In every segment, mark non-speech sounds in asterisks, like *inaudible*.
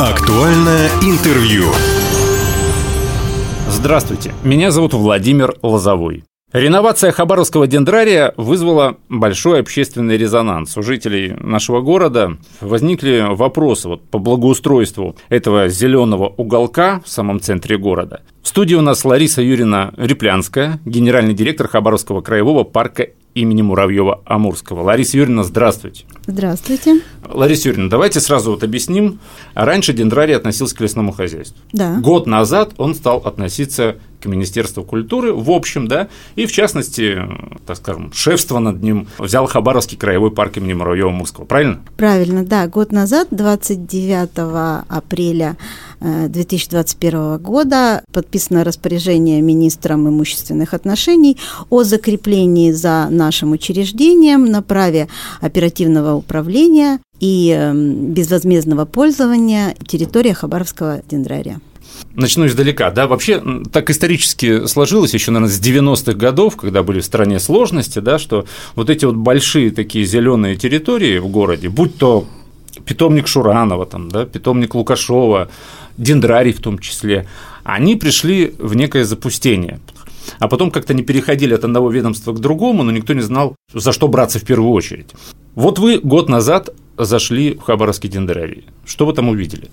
Актуальное интервью. Здравствуйте, меня зовут Владимир Лозовой. Реновация Хабаровского дендрария вызвала большой общественный резонанс. У жителей нашего города возникли вопросы вот по благоустройству этого зеленого уголка в самом центре города. В студии у нас Лариса Юрина Реплянская, генеральный директор Хабаровского краевого парка имени Муравьева-Амурского. Лариса Юрьевна, здравствуйте. Здравствуйте. Лариса Юрьевна, давайте сразу вот объясним. Раньше дендрарий относился к лесному хозяйству. Да. Год назад он стал относиться к Министерству культуры, в общем, да, и в частности, так скажем, шефство над ним взял Хабаровский краевой парк имени Муравьева-Амурского, правильно? Правильно, да. Год назад, 29 апреля 2021 э, года подписано распоряжение министром имущественных отношений о закреплении за нашим учреждением на праве оперативного управления и эм, безвозмездного пользования территории Хабаровского дендрария. Начну издалека. Да, вообще так исторически сложилось еще, наверное, с 90-х годов, когда были в стране сложности, да, что вот эти вот большие такие зеленые территории в городе, будь то питомник Шуранова, там, да, питомник Лукашова, дендрарий в том числе, они пришли в некое запустение. А потом как-то не переходили от одного ведомства к другому, но никто не знал, за что браться в первую очередь. Вот вы год назад зашли в Хабаровский дендрарий. Что вы там увидели?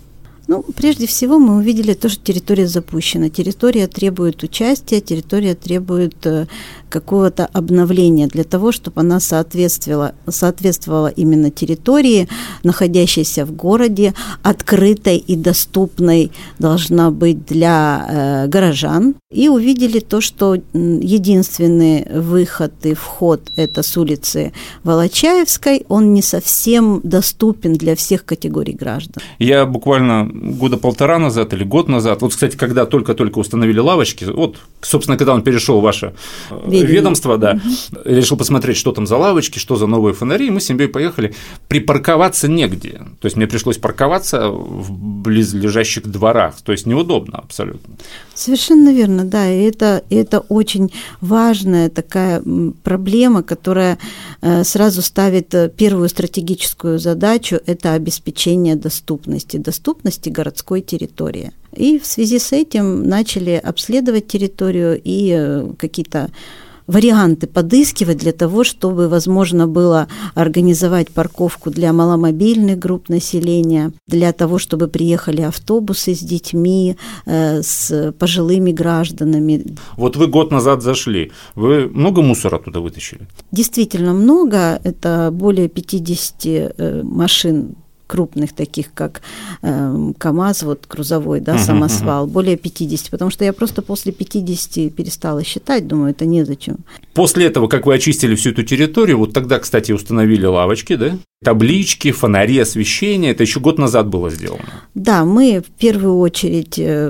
Ну, прежде всего мы увидели то, что территория запущена. Территория требует участия, территория требует э, какого-то обновления для того, чтобы она соответствовала, соответствовала именно территории, находящейся в городе, открытой и доступной должна быть для э, горожан. И увидели то, что единственный выход и вход это с улицы Волочаевской, он не совсем доступен для всех категорий граждан. Я буквально года полтора назад или год назад, вот, кстати, когда только-только установили лавочки, вот, собственно, когда он перешел в ваше э, Видимо. ведомство, да, угу. решил посмотреть, что там за лавочки, что за новые фонари, и мы с семьей поехали. Припарковаться негде. То есть мне пришлось парковаться в близлежащих дворах. То есть неудобно абсолютно. Совершенно верно, да. И это, это очень важная такая проблема, которая э, сразу ставит э, первую стратегическую задачу – это обеспечение доступности, доступности городской территории. И в связи с этим начали обследовать территорию и э, какие-то варианты подыскивать для того, чтобы возможно было организовать парковку для маломобильных групп населения, для того, чтобы приехали автобусы с детьми, э, с пожилыми гражданами. Вот вы год назад зашли, вы много мусора туда вытащили? Действительно много, это более 50 э, машин крупных, таких как э, КАМАЗ, вот грузовой, да, самосвал, uh-huh, более 50, потому что я просто после 50 перестала считать, думаю, это незачем. После этого, как вы очистили всю эту территорию, вот тогда, кстати, установили лавочки, да? Таблички, фонари, освещение, это еще год назад было сделано. Да, мы в первую очередь э,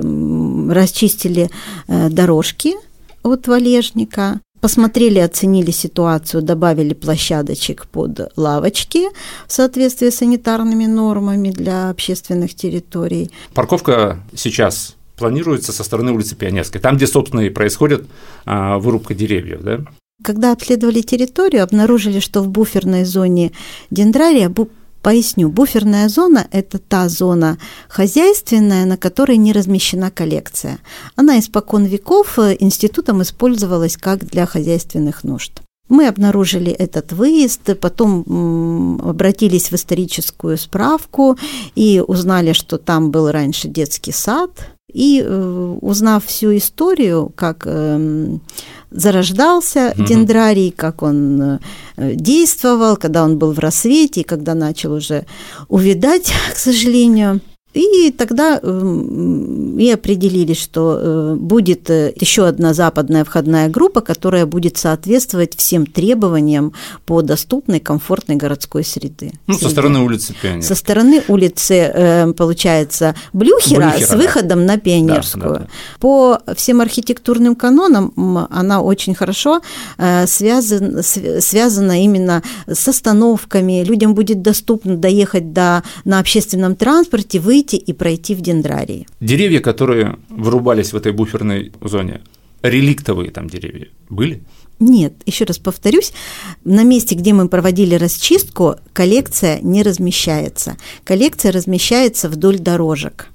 расчистили э, дорожки от валежника, посмотрели, оценили ситуацию, добавили площадочек под лавочки в соответствии с санитарными нормами для общественных территорий. Парковка сейчас планируется со стороны улицы Пионерской, там, где, собственно, и происходит а, вырубка деревьев, да? Когда обследовали территорию, обнаружили, что в буферной зоне дендрария Поясню, буферная зона – это та зона хозяйственная, на которой не размещена коллекция. Она испокон веков э, институтом использовалась как для хозяйственных нужд. Мы обнаружили этот выезд, потом обратились в историческую справку и узнали, что там был раньше детский сад. И э, узнав всю историю, как эм, зарождался угу. дендрарий, как он э, действовал, когда он был в рассвете, когда начал уже увидать, *laughs* к сожалению, и тогда эм, и определили, что э, будет э, еще одна западная входная группа, которая будет соответствовать всем требованиям по доступной, комфортной городской среды. Ну, со стороны улицы Пионер. Со стороны улицы, э, получается, Блюхера, Блюхера с выходом да. на Пионерскую. Да, да, да. По всем архитектурным канонам она очень хорошо связана, связана именно с остановками. Людям будет доступно доехать до, на общественном транспорте, выйти выйти и пройти в дендрарии. Деревья, которые вырубались в этой буферной зоне, реликтовые там деревья были? Нет, еще раз повторюсь, на месте, где мы проводили расчистку, коллекция не размещается. Коллекция размещается вдоль дорожек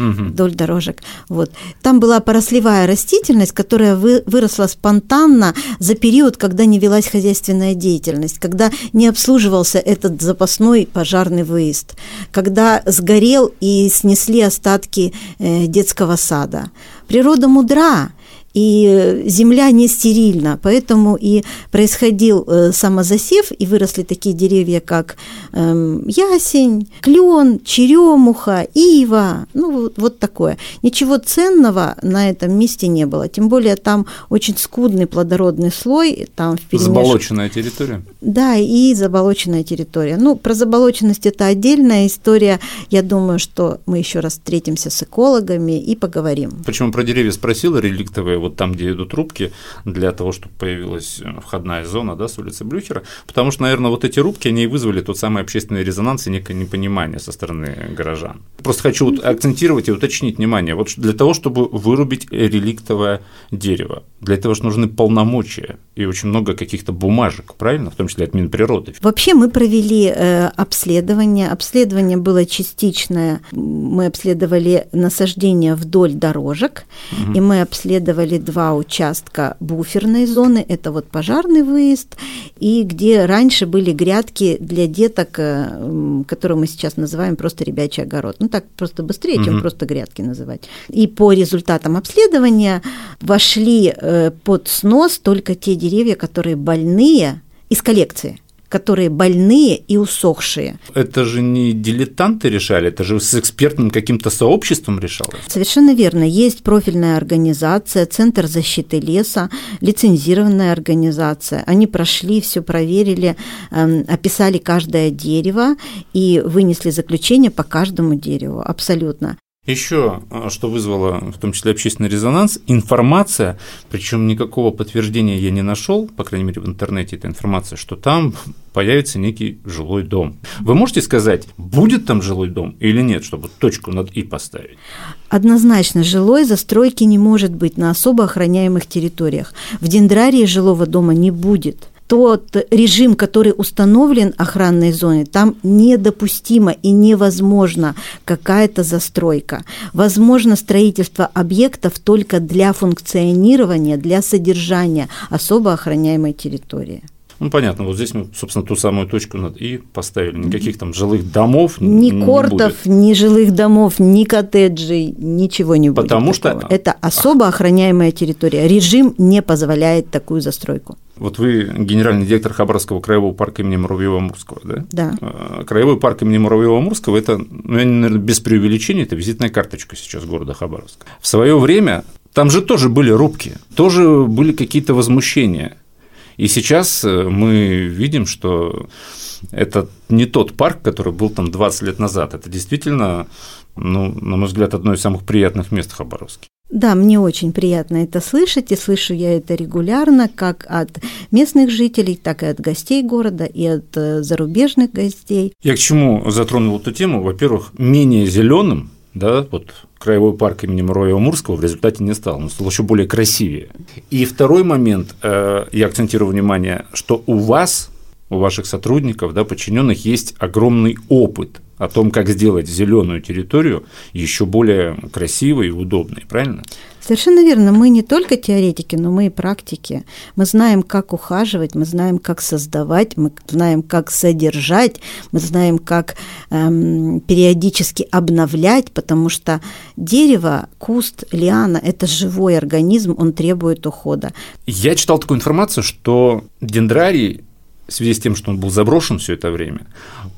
угу. вдоль дорожек. Вот. Там была порослевая растительность, которая вы, выросла спонтанно за период, когда не велась хозяйственная деятельность, когда не обслуживался этот запасной пожарный выезд, когда сгорел и снесли остатки э, детского сада. Природа мудра, и земля не стерильна, поэтому и происходил э, самозасев, и выросли такие деревья, как эм, ясень, клен, черемуха, ива, ну вот, вот такое. Ничего ценного на этом месте не было, тем более там очень скудный плодородный слой, там в перемеш... Заболоченная территория? Да, и заболоченная территория. Ну, про заболоченность это отдельная история, я думаю, что мы еще раз встретимся с экологами и поговорим. Почему про деревья спросила реликтовые? Вот там, где идут рубки, для того, чтобы появилась э, входная зона да, с улицы Блюхера, потому что, наверное, вот эти рубки, они и вызвали тот самый общественный резонанс и некое непонимание со стороны горожан. Просто хочу вот акцентировать и уточнить внимание, вот для того, чтобы вырубить реликтовое дерево, для этого же нужны полномочия и очень много каких-то бумажек, правильно, в том числе от Минприроды. Вообще мы провели э, обследование, обследование было частичное, мы обследовали насаждение вдоль дорожек, угу. и мы обследовали два участка буферной зоны, это вот пожарный выезд, и где раньше были грядки для деток, э, которые мы сейчас называем просто ребячий огород. Ну так просто быстрее, чем угу. просто грядки называть. И по результатам обследования вошли э, под снос только те деревья, которые больные из коллекции которые больные и усохшие. Это же не дилетанты решали, это же с экспертным каким-то сообществом решалось. Совершенно верно. Есть профильная организация, Центр защиты леса, лицензированная организация. Они прошли, все проверили, эм, описали каждое дерево и вынесли заключение по каждому дереву. Абсолютно. Еще, а, что вызвало в том числе общественный резонанс, информация, причем никакого подтверждения я не нашел, по крайней мере в интернете эта информация, что там появится некий жилой дом. Вы можете сказать, будет там жилой дом или нет, чтобы точку над «и» поставить? Однозначно, жилой застройки не может быть на особо охраняемых территориях. В дендрарии жилого дома не будет тот режим, который установлен охранной зоной, там недопустимо и невозможно какая-то застройка. Возможно строительство объектов только для функционирования, для содержания особо охраняемой территории. Ну, понятно, вот здесь мы, собственно, ту самую точку «и» поставили. Никаких там жилых домов Ни не кортов, будет. ни жилых домов, ни коттеджей, ничего не будет. Потому что… Это особо охраняемая территория. Режим не позволяет такую застройку. Вот вы генеральный директор Хабаровского краевого парка имени Муравьева-Мурского, да? Да. А, краевой парк имени Муравьева-Мурского – это, ну, наверное, без преувеличения, это визитная карточка сейчас города Хабаровска. В свое время там же тоже были рубки, тоже были какие-то возмущения. И сейчас э, мы видим, что это не тот парк, который был там 20 лет назад. Это действительно, ну, на мой взгляд, одно из самых приятных мест в Хабаровске. Да, мне очень приятно это слышать, и слышу я это регулярно, как от местных жителей, так и от гостей города, и от э, зарубежных гостей. Я к чему затронул эту тему? Во-первых, менее зеленым да, вот краевой парк имени Муравьева Мурского в результате не стал, он стал еще более красивее. И второй момент, э, я акцентирую внимание, что у вас, у ваших сотрудников, да, подчиненных есть огромный опыт о том, как сделать зеленую территорию еще более красивой и удобной, правильно? Совершенно верно. Мы не только теоретики, но мы и практики. Мы знаем, как ухаживать, мы знаем, как создавать, мы знаем, как содержать, мы знаем, как эм, периодически обновлять, потому что дерево, куст, лиана – это живой организм, он требует ухода. Я читал такую информацию, что дендрарий в связи с тем, что он был заброшен все это время,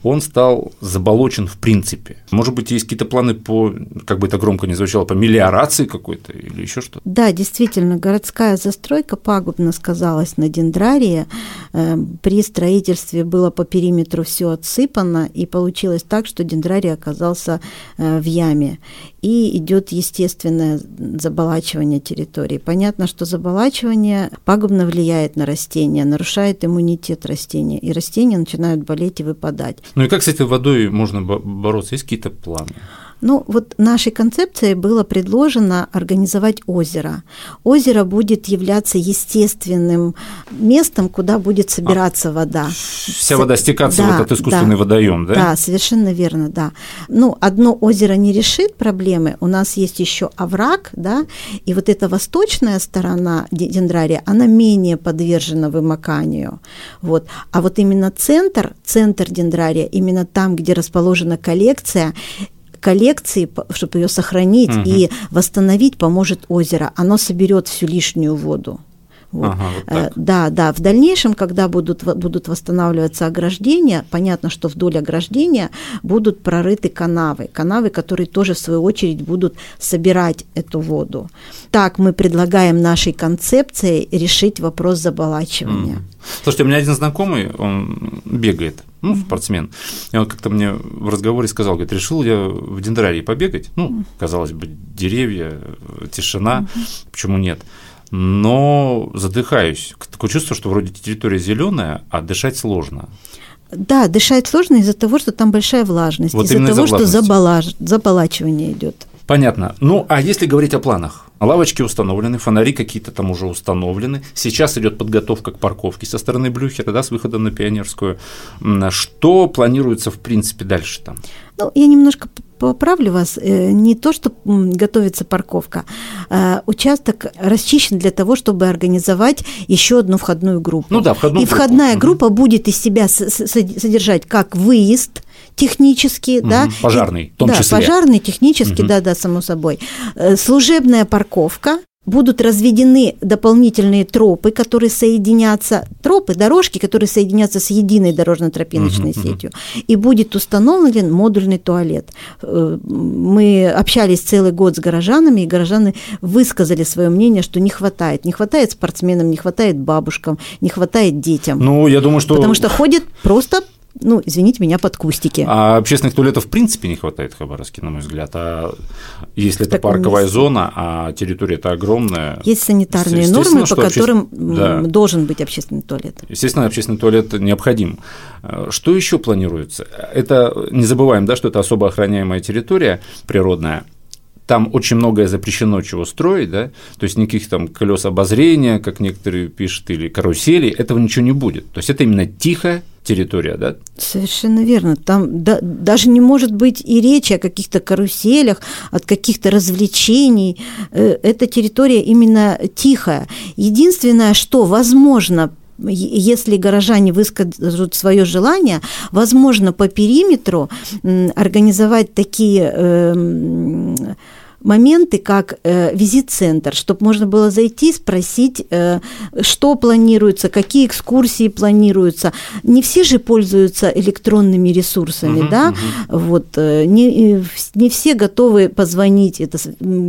он стал заболочен в принципе. Может быть, есть какие-то планы по, как бы это громко не звучало, по мелиорации какой-то или еще что-то? Да, действительно, городская застройка пагубно сказалась на дендрарии. Эм, при строительстве было по периметру все отсыпано, и получилось так, что дендрарий оказался э, в яме. И идет естественное заболачивание территории. Понятно, что заболачивание пагубно влияет на растения, нарушает иммунитет растения, и растения начинают болеть и выпадать. Ну и как с этой водой можно бороться? Есть какие-то планы? Ну, вот нашей концепцией было предложено организовать озеро. Озеро будет являться естественным местом, куда будет собираться а, вода. Вся вода стекаться да, в этот искусственный да, водоем, да? Да, совершенно верно, да. Ну, одно озеро не решит проблемы. У нас есть еще овраг, да, и вот эта восточная сторона дендрария, она менее подвержена вымоканию. Вот. А вот именно центр, центр дендрария, именно там, где расположена коллекция, коллекции, чтобы ее сохранить угу. и восстановить, поможет озеро. Оно соберет всю лишнюю воду. Вот. Ага, вот э, да, да. В дальнейшем, когда будут, будут восстанавливаться ограждения, понятно, что вдоль ограждения будут прорыты канавы. Канавы, которые тоже, в свою очередь, будут собирать эту воду. Так мы предлагаем нашей концепции решить вопрос заболачивания. Mm. Слушайте, у меня один знакомый, он бегает, ну, спортсмен, и он как-то мне в разговоре сказал, говорит, решил я в дендрарии побегать, ну, казалось бы, деревья, тишина, почему нет? Но задыхаюсь. Такое чувство, что вроде территория зеленая, а дышать сложно. Да, дышать сложно из-за того, что там большая влажность, вот из-за того, из что заболаж... заболачивание идет. Понятно. Ну, а если говорить о планах? Лавочки установлены, фонари какие-то там уже установлены. Сейчас идет подготовка к парковке со стороны Блюхера, да, с выходом на Пионерскую. Что планируется, в принципе, дальше там? Ну, я немножко поправлю вас, э, не то, что готовится парковка, а участок расчищен для того, чтобы организовать еще одну входную группу. Ну да, входную И группу. входная группа будет из себя содержать как выезд, технический, угу, да, пожарный, в том да, числе. пожарный, технический, угу. да, да, само собой, э, служебная парковка, будут разведены дополнительные тропы, которые соединятся, тропы, дорожки, которые соединятся с единой дорожно-тропиночной uh-huh, сетью, и будет установлен модульный туалет. Э, мы общались целый год с горожанами, и горожаны высказали свое мнение, что не хватает. Не хватает спортсменам, не хватает бабушкам, не хватает детям. Ну, я думаю, что... Потому что ходит просто ну, извините меня, под кустики. А общественных туалетов в принципе не хватает в Хабаровске, на мой взгляд. А если это парковая месте. зона, а территория это огромная. Есть санитарные нормы, по которым да. должен быть общественный туалет. Естественно, общественный туалет необходим. Что еще планируется? Это не забываем, да, что это особо охраняемая территория природная там очень многое запрещено чего строить, да, то есть никаких там колес обозрения, как некоторые пишут, или карусели, этого ничего не будет. То есть это именно тихая территория, да? Совершенно верно. Там да, даже не может быть и речи о каких-то каруселях, от каких-то развлечений. Э, эта территория именно тихая. Единственное, что возможно если горожане выскажут свое желание, возможно, по периметру организовать такие эм, моменты, как э, визит-центр, чтобы можно было зайти, спросить, э, что планируется, какие экскурсии планируются. Не все же пользуются электронными ресурсами, uh-huh, да, uh-huh. вот, э, не, не все готовы позвонить. Это,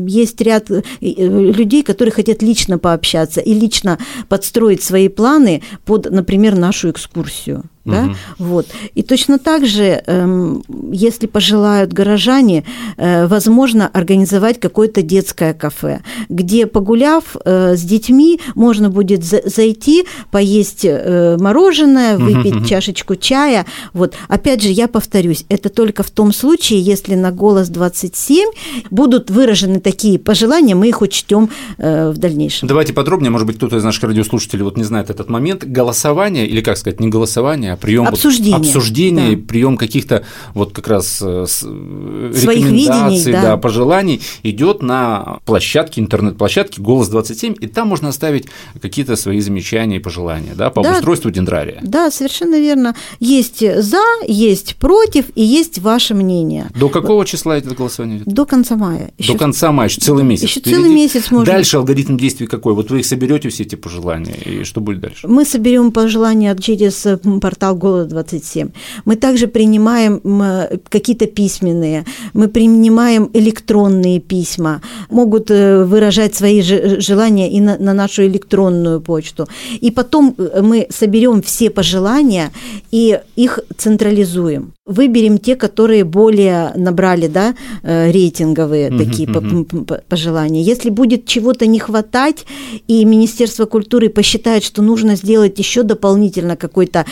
есть ряд э, людей, которые хотят лично пообщаться и лично подстроить свои планы под, например, нашу экскурсию. Да? Угу. Вот. И точно так же, эм, если пожелают горожане, э, возможно организовать какое-то детское кафе, где, погуляв э, с детьми, можно будет за- зайти, поесть э, мороженое, выпить угу. чашечку чая. Вот. Опять же, я повторюсь, это только в том случае, если на голос 27 будут выражены такие пожелания, мы их учтем в дальнейшем. Давайте подробнее, может быть, кто-то из наших радиослушателей вот не знает этот момент. Голосование, или как сказать, не голосование, прием обсуждения, вот, обсуждений, да. прием каких-то вот как раз э, Своих рекомендаций, видений, да. Да, пожеланий идет на площадке, интернет-площадке Голос 27, и там можно оставить какие-то свои замечания и пожелания, да, по да, устройству дендрария. Да, совершенно верно. Есть за, есть против, и есть ваше мнение. До какого числа это голосование идет? До конца мая. Еще... До конца мая, еще целый месяц. Еще целый месяц можно. Дальше алгоритм действий какой? Вот вы их соберете все эти пожелания, и что будет дальше? Мы соберем пожелания через портал Голос 27. Мы также принимаем какие-то письменные, мы принимаем электронные письма, могут э, выражать свои желания и на, на нашу электронную почту. И потом э, мы соберем все пожелания и их централизуем. Выберем те, которые более набрали да, э, рейтинговые uh-huh, такие uh-huh. пожелания. Если будет чего-то не хватать, и Министерство культуры посчитает, что нужно сделать еще дополнительно какой-то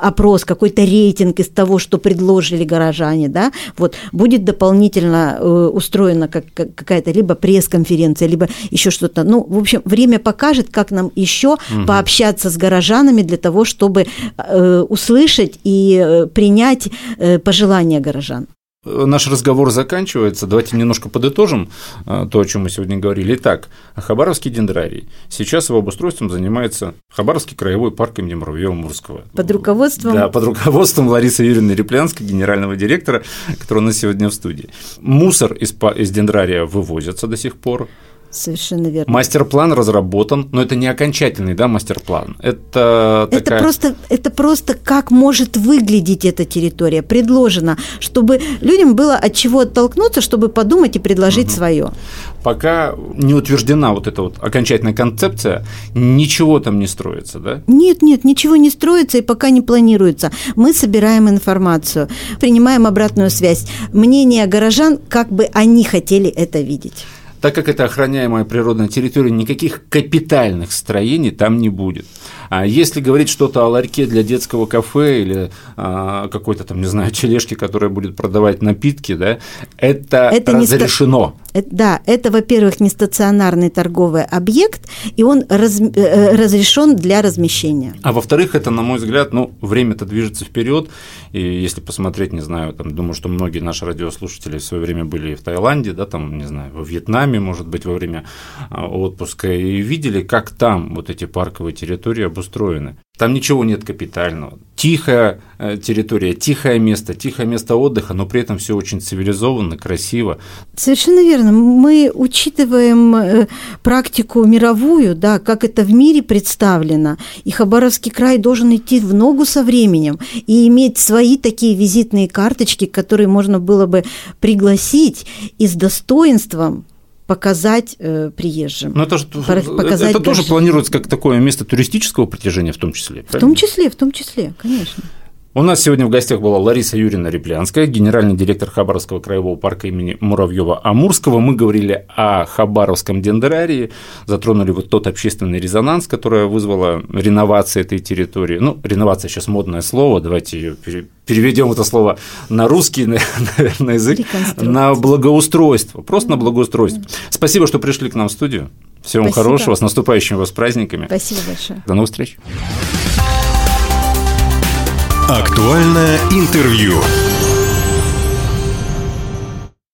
опрос, какой-то рейтинг из того, что предложили горожане, да, вот будет дополнительно устроена как, какая-то либо пресс-конференция, либо еще что-то. Ну, в общем, время покажет, как нам еще угу. пообщаться с горожанами для того, чтобы услышать и принять пожелания горожан. Наш разговор заканчивается. Давайте немножко подытожим а, то, о чем мы сегодня говорили. Итак, Хабаровский дендрарий. Сейчас его обустройством занимается Хабаровский краевой парк имени Муравьева-Мурского. Под руководством? Да, под руководством Ларисы Юрьевны Реплянской, генерального директора, которая у нас сегодня в студии. Мусор из, из дендрария вывозится до сих пор. Совершенно верно. Мастер-план разработан, но это не окончательный, да, мастер-план. Это, это такая... просто, это просто как может выглядеть эта территория, предложено, чтобы людям было от чего оттолкнуться, чтобы подумать и предложить угу. свое. Пока не утверждена вот эта вот окончательная концепция, ничего там не строится, да? Нет, нет, ничего не строится и пока не планируется. Мы собираем информацию, принимаем обратную связь, мнение горожан, как бы они хотели это видеть. Так как это охраняемая природная территория, никаких капитальных строений там не будет. А если говорить что-то о ларьке для детского кафе или а, какой-то там, не знаю, *laughs* тележке, которая будет продавать напитки, да, это, это разрешено. Не. Да, это, во-первых, не стационарный торговый объект, и он раз... Э, разрешен для размещения. А во-вторых, это, на мой взгляд, ну, время-то движется вперед, и если посмотреть, не знаю, там, думаю, что многие наши радиослушатели в свое время были в Таиланде, да, там, не знаю, во Вьетнаме, может быть, во время а, отпуска, и видели, как там вот эти парковые территории обустроены. Там ничего нет капитального. Тихая э, территория, тихое место, тихое место отдыха, но при этом все очень цивилизованно, красиво. Совершенно верно. Мы учитываем э, практику мировую, да, как это в мире представлено. И Хабаровский край должен идти в ногу со временем и иметь свои такие визитные карточки, которые можно было бы пригласить и с достоинством показать э, приезжим. Но это, же, показать это тоже планируется как такое место туристического притяжения в том числе. В том числе, в том числе, конечно. У нас сегодня в гостях была Лариса Юрьевна Реплянская, генеральный директор Хабаровского краевого парка имени Муравьева-Амурского. Мы говорили о Хабаровском дендрарии, затронули вот тот общественный резонанс, который вызвала реновация этой территории. Ну, реновация сейчас модное слово, давайте ее переведем это слово на русский, *laughs* наверное, язык, на благоустройство, просто на благоустройство. Спасибо, что пришли к нам в студию. Всего вам хорошего, с наступающими вас праздниками. Спасибо большое. До новых встреч. Актуальное интервью.